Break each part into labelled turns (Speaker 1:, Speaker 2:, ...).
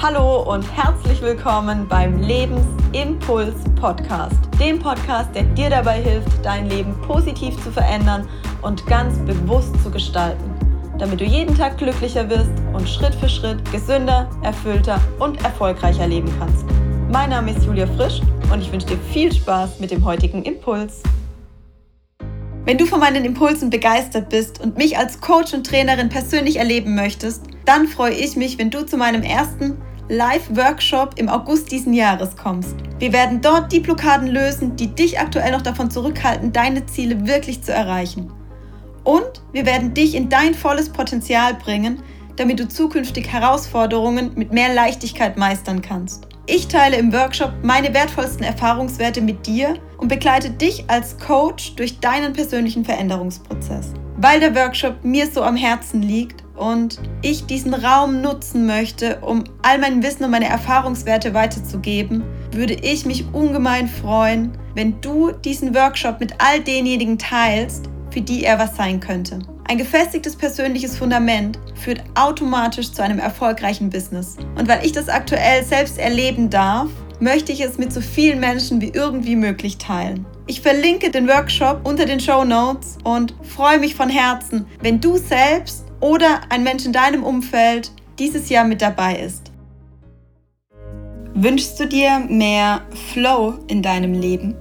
Speaker 1: Hallo und herzlich willkommen beim Lebensimpuls Podcast, dem Podcast, der dir dabei hilft, dein Leben positiv zu verändern und ganz bewusst zu gestalten, damit du jeden Tag glücklicher wirst und Schritt für Schritt gesünder, erfüllter und erfolgreicher leben kannst. Mein Name ist Julia Frisch und ich wünsche dir viel Spaß mit dem heutigen Impuls. Wenn du von meinen Impulsen begeistert bist und mich als Coach und Trainerin persönlich erleben möchtest, dann freue ich mich, wenn du zu meinem ersten Live-Workshop im August diesen Jahres kommst. Wir werden dort die Blockaden lösen, die dich aktuell noch davon zurückhalten, deine Ziele wirklich zu erreichen. Und wir werden dich in dein volles Potenzial bringen, damit du zukünftig Herausforderungen mit mehr Leichtigkeit meistern kannst. Ich teile im Workshop meine wertvollsten Erfahrungswerte mit dir und begleite dich als Coach durch deinen persönlichen Veränderungsprozess. Weil der Workshop mir so am Herzen liegt, und ich diesen Raum nutzen möchte, um all mein Wissen und meine Erfahrungswerte weiterzugeben, würde ich mich ungemein freuen, wenn du diesen Workshop mit all denjenigen teilst, für die er was sein könnte. Ein gefestigtes persönliches Fundament führt automatisch zu einem erfolgreichen Business. Und weil ich das aktuell selbst erleben darf, möchte ich es mit so vielen Menschen wie irgendwie möglich teilen. Ich verlinke den Workshop unter den Show Notes und freue mich von Herzen, wenn du selbst oder ein Mensch in deinem Umfeld dieses Jahr mit dabei ist. Wünschst du dir mehr Flow in deinem Leben?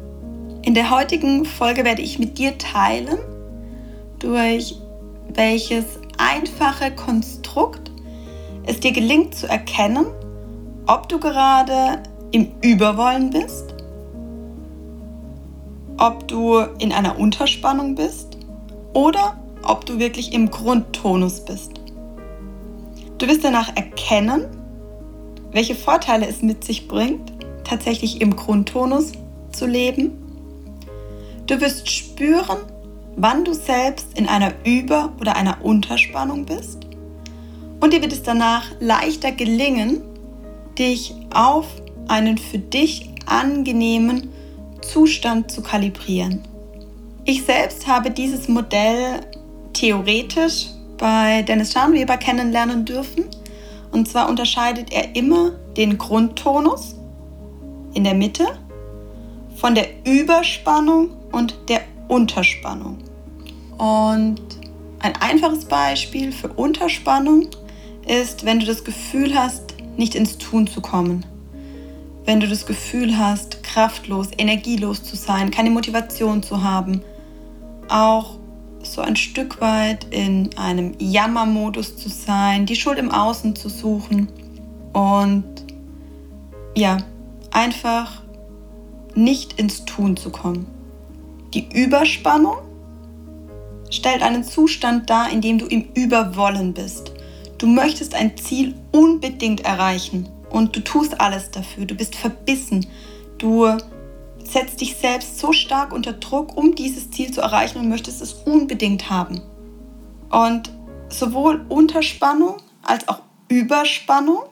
Speaker 1: In der heutigen Folge werde ich mit dir teilen, durch welches einfache Konstrukt es dir gelingt zu erkennen, ob du gerade im Überwollen bist, ob du in einer Unterspannung bist oder ob du wirklich im Grundtonus bist. Du wirst danach erkennen, welche Vorteile es mit sich bringt, tatsächlich im Grundtonus zu leben. Du wirst spüren, wann du selbst in einer Über- oder einer Unterspannung bist. Und dir wird es danach leichter gelingen, dich auf einen für dich angenehmen Zustand zu kalibrieren. Ich selbst habe dieses Modell theoretisch bei Dennis Scharnweber kennenlernen dürfen. Und zwar unterscheidet er immer den Grundtonus in der Mitte von der Überspannung und der Unterspannung. Und ein einfaches Beispiel für Unterspannung ist, wenn du das Gefühl hast, nicht ins Tun zu kommen. Wenn du das Gefühl hast, kraftlos, energielos zu sein, keine Motivation zu haben. Auch so ein Stück weit in einem Jammermodus zu sein, die Schuld im Außen zu suchen und ja, einfach nicht ins Tun zu kommen. Die Überspannung stellt einen Zustand dar, in dem du im Überwollen bist. Du möchtest ein Ziel unbedingt erreichen und du tust alles dafür. Du bist verbissen. Du setzt dich selbst so stark unter Druck, um dieses Ziel zu erreichen und möchtest es unbedingt haben. Und sowohl Unterspannung als auch Überspannung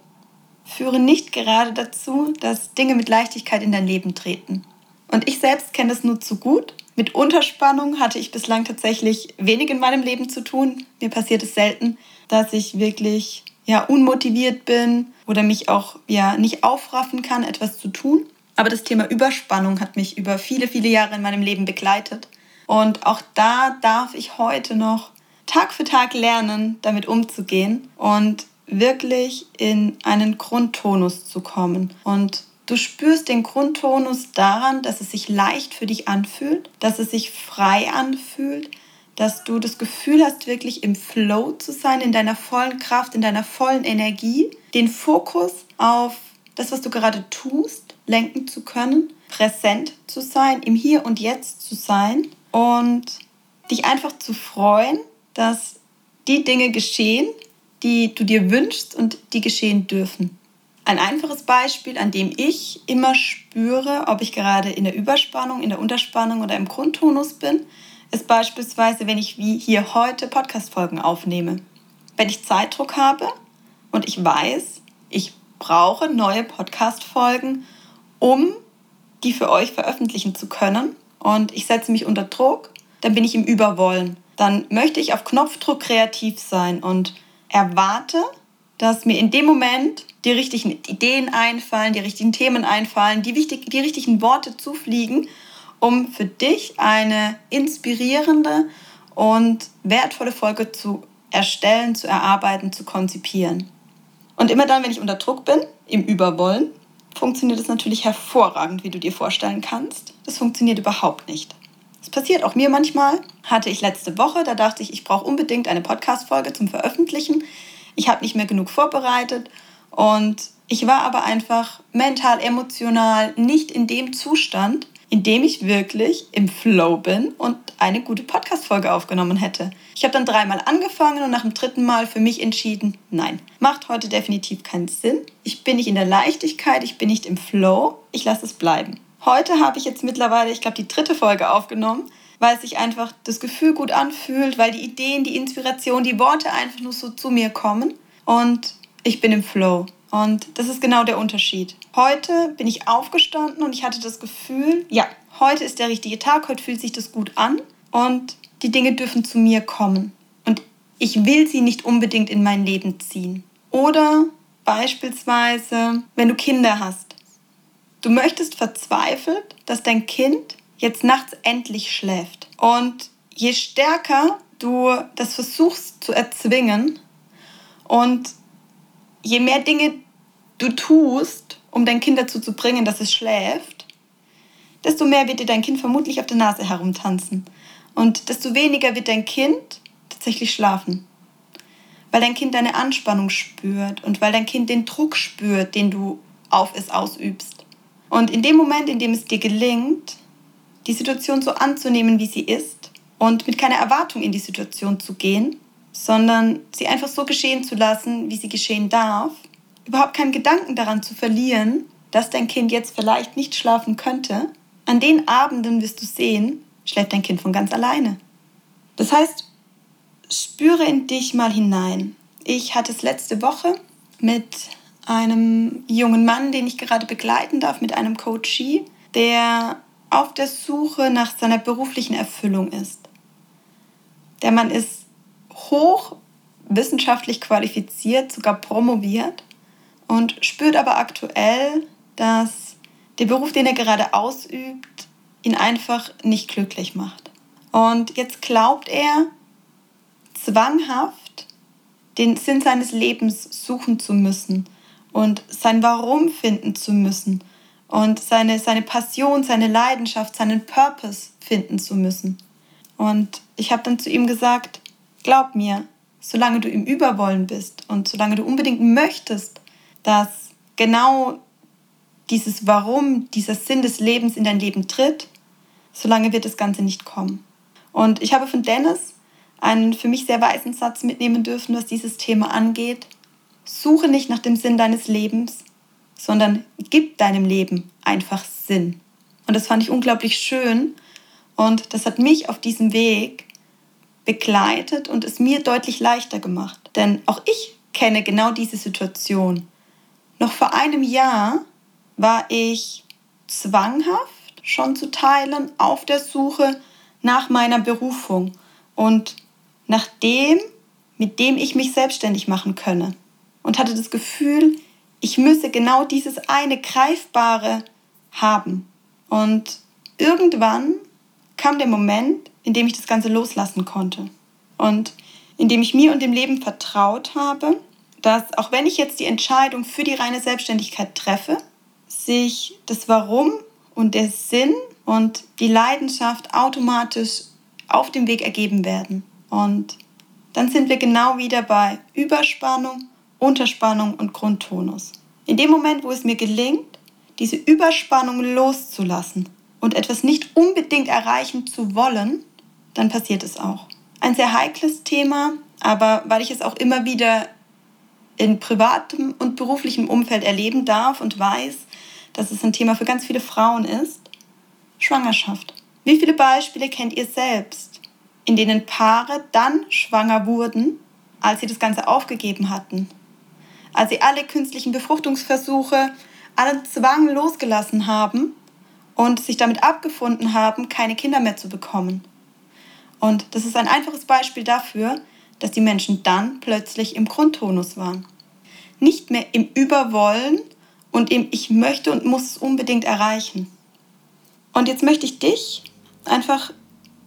Speaker 1: führen nicht gerade dazu, dass Dinge mit Leichtigkeit in dein Leben treten. Und ich selbst kenne das nur zu gut. Mit Unterspannung hatte ich bislang tatsächlich wenig in meinem Leben zu tun. Mir passiert es selten, dass ich wirklich ja unmotiviert bin oder mich auch ja nicht aufraffen kann, etwas zu tun. Aber das Thema Überspannung hat mich über viele, viele Jahre in meinem Leben begleitet. Und auch da darf ich heute noch Tag für Tag lernen, damit umzugehen und wirklich in einen Grundtonus zu kommen. Und du spürst den Grundtonus daran, dass es sich leicht für dich anfühlt, dass es sich frei anfühlt, dass du das Gefühl hast, wirklich im Flow zu sein, in deiner vollen Kraft, in deiner vollen Energie, den Fokus auf das, was du gerade tust lenken zu können, präsent zu sein, im Hier und Jetzt zu sein und dich einfach zu freuen, dass die Dinge geschehen, die du dir wünschst und die geschehen dürfen. Ein einfaches Beispiel, an dem ich immer spüre, ob ich gerade in der Überspannung, in der Unterspannung oder im Grundtonus bin, ist beispielsweise, wenn ich wie hier heute Podcast-Folgen aufnehme. Wenn ich Zeitdruck habe und ich weiß, ich brauche neue Podcast-Folgen, um die für euch veröffentlichen zu können. Und ich setze mich unter Druck, dann bin ich im Überwollen. Dann möchte ich auf Knopfdruck kreativ sein und erwarte, dass mir in dem Moment die richtigen Ideen einfallen, die richtigen Themen einfallen, die, wichtig, die richtigen Worte zufliegen, um für dich eine inspirierende und wertvolle Folge zu erstellen, zu erarbeiten, zu konzipieren. Und immer dann, wenn ich unter Druck bin, im Überwollen, funktioniert es natürlich hervorragend, wie du dir vorstellen kannst. Das funktioniert überhaupt nicht. Es passiert auch mir manchmal. Hatte ich letzte Woche, da dachte ich, ich brauche unbedingt eine Podcast-Folge zum Veröffentlichen. Ich habe nicht mehr genug vorbereitet und ich war aber einfach mental, emotional nicht in dem Zustand, in dem ich wirklich im Flow bin und eine gute Podcast-Folge aufgenommen hätte. Ich habe dann dreimal angefangen und nach dem dritten Mal für mich entschieden, nein, macht heute definitiv keinen Sinn. Ich bin nicht in der Leichtigkeit, ich bin nicht im Flow, ich lasse es bleiben. Heute habe ich jetzt mittlerweile, ich glaube, die dritte Folge aufgenommen, weil sich einfach das Gefühl gut anfühlt, weil die Ideen, die Inspiration, die Worte einfach nur so zu mir kommen und ich bin im Flow. Und das ist genau der Unterschied. Heute bin ich aufgestanden und ich hatte das Gefühl, ja, heute ist der richtige Tag, heute fühlt sich das gut an und die Dinge dürfen zu mir kommen. Und ich will sie nicht unbedingt in mein Leben ziehen. Oder beispielsweise, wenn du Kinder hast. Du möchtest verzweifelt, dass dein Kind jetzt nachts endlich schläft. Und je stärker du das versuchst zu erzwingen und je mehr Dinge du tust, um dein Kind dazu zu bringen, dass es schläft, desto mehr wird dir dein Kind vermutlich auf der Nase herumtanzen. Und desto weniger wird dein Kind tatsächlich schlafen. Weil dein Kind deine Anspannung spürt und weil dein Kind den Druck spürt, den du auf es ausübst. Und in dem Moment, in dem es dir gelingt, die Situation so anzunehmen, wie sie ist und mit keiner Erwartung in die Situation zu gehen, sondern sie einfach so geschehen zu lassen, wie sie geschehen darf, überhaupt keinen Gedanken daran zu verlieren, dass dein Kind jetzt vielleicht nicht schlafen könnte, an den Abenden wirst du sehen, schläft dein Kind von ganz alleine. Das heißt, spüre in dich mal hinein. Ich hatte es letzte Woche mit einem jungen Mann, den ich gerade begleiten darf, mit einem Coachee, der auf der Suche nach seiner beruflichen Erfüllung ist. Der Mann ist hoch wissenschaftlich qualifiziert, sogar promoviert und spürt aber aktuell, dass der Beruf, den er gerade ausübt, ihn einfach nicht glücklich macht. Und jetzt glaubt er zwanghaft, den Sinn seines Lebens suchen zu müssen und sein Warum finden zu müssen und seine, seine Passion, seine Leidenschaft, seinen Purpose finden zu müssen. Und ich habe dann zu ihm gesagt, glaub mir, solange du im Überwollen bist und solange du unbedingt möchtest, dass genau dieses Warum, dieser Sinn des Lebens in dein Leben tritt, solange wird das Ganze nicht kommen. Und ich habe von Dennis einen für mich sehr weisen Satz mitnehmen dürfen, was dieses Thema angeht. Suche nicht nach dem Sinn deines Lebens, sondern gib deinem Leben einfach Sinn. Und das fand ich unglaublich schön und das hat mich auf diesem Weg begleitet und es mir deutlich leichter gemacht. Denn auch ich kenne genau diese Situation. Noch vor einem Jahr war ich zwanghaft schon zu teilen auf der Suche nach meiner Berufung und nach dem, mit dem ich mich selbstständig machen könne. Und hatte das Gefühl, ich müsse genau dieses eine Greifbare haben. Und irgendwann kam der Moment, in dem ich das Ganze loslassen konnte. Und in dem ich mir und dem Leben vertraut habe, dass auch wenn ich jetzt die Entscheidung für die reine Selbstständigkeit treffe, sich das Warum und der Sinn und die Leidenschaft automatisch auf dem Weg ergeben werden. Und dann sind wir genau wieder bei Überspannung, Unterspannung und Grundtonus. In dem Moment, wo es mir gelingt, diese Überspannung loszulassen und etwas nicht unbedingt erreichen zu wollen, dann passiert es auch. Ein sehr heikles Thema, aber weil ich es auch immer wieder in privatem und beruflichem Umfeld erleben darf und weiß, dass es ein Thema für ganz viele Frauen ist, Schwangerschaft. Wie viele Beispiele kennt ihr selbst, in denen Paare dann schwanger wurden, als sie das Ganze aufgegeben hatten? Als sie alle künstlichen Befruchtungsversuche, allen Zwang losgelassen haben und sich damit abgefunden haben, keine Kinder mehr zu bekommen. Und das ist ein einfaches Beispiel dafür, dass die Menschen dann plötzlich im Grundtonus waren. nicht mehr im Überwollen und im Ich möchte und muss es unbedingt erreichen. Und jetzt möchte ich dich einfach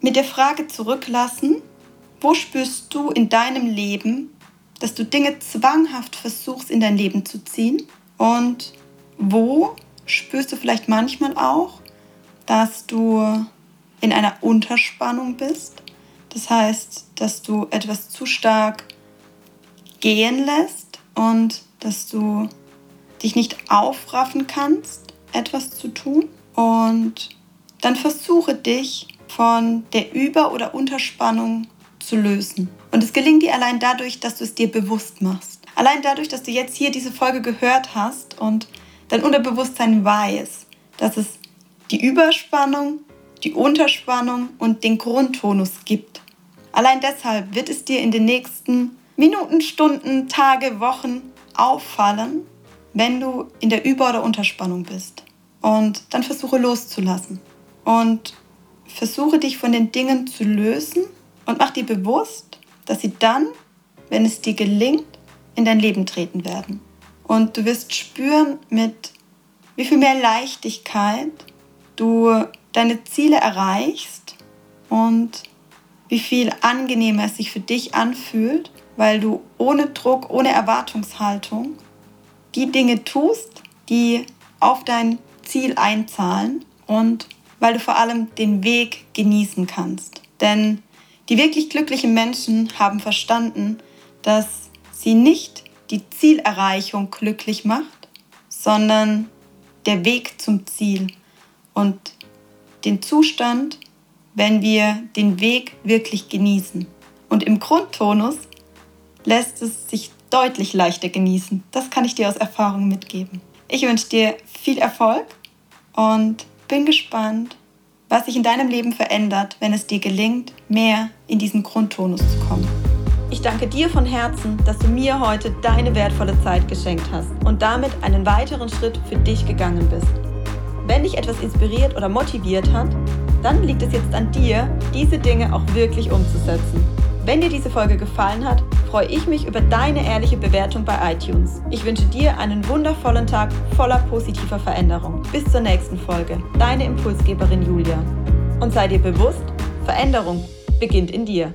Speaker 1: mit der Frage zurücklassen, wo spürst du in deinem Leben, dass du Dinge zwanghaft versuchst in dein Leben zu ziehen? Und wo spürst du vielleicht manchmal auch, dass du in einer Unterspannung bist? Das heißt, dass du etwas zu stark gehen lässt und dass du dich nicht aufraffen kannst, etwas zu tun. Und dann versuche dich von der Über- oder Unterspannung zu lösen. Und es gelingt dir allein dadurch, dass du es dir bewusst machst. Allein dadurch, dass du jetzt hier diese Folge gehört hast und dein Unterbewusstsein weiß, dass es die Überspannung, die Unterspannung und den Grundtonus gibt. Allein deshalb wird es dir in den nächsten Minuten, Stunden, Tage, Wochen auffallen, wenn du in der Über- oder Unterspannung bist. Und dann versuche loszulassen. Und versuche dich von den Dingen zu lösen und mach dir bewusst, dass sie dann, wenn es dir gelingt, in dein Leben treten werden. Und du wirst spüren, mit wie viel mehr Leichtigkeit du deine Ziele erreichst und wie viel angenehmer es sich für dich anfühlt, weil du ohne Druck, ohne Erwartungshaltung die Dinge tust, die auf dein Ziel einzahlen und weil du vor allem den Weg genießen kannst. Denn die wirklich glücklichen Menschen haben verstanden, dass sie nicht die Zielerreichung glücklich macht, sondern der Weg zum Ziel und den Zustand, wenn wir den Weg wirklich genießen. Und im Grundtonus lässt es sich deutlich leichter genießen. Das kann ich dir aus Erfahrung mitgeben. Ich wünsche dir viel Erfolg und bin gespannt, was sich in deinem Leben verändert, wenn es dir gelingt, mehr in diesen Grundtonus zu kommen. Ich danke dir von Herzen, dass du mir heute deine wertvolle Zeit geschenkt hast und damit einen weiteren Schritt für dich gegangen bist. Wenn dich etwas inspiriert oder motiviert hat, dann liegt es jetzt an dir, diese Dinge auch wirklich umzusetzen. Wenn dir diese Folge gefallen hat, freue ich mich über deine ehrliche Bewertung bei iTunes. Ich wünsche dir einen wundervollen Tag voller positiver Veränderung. Bis zur nächsten Folge. Deine Impulsgeberin Julia. Und sei dir bewusst, Veränderung beginnt in dir.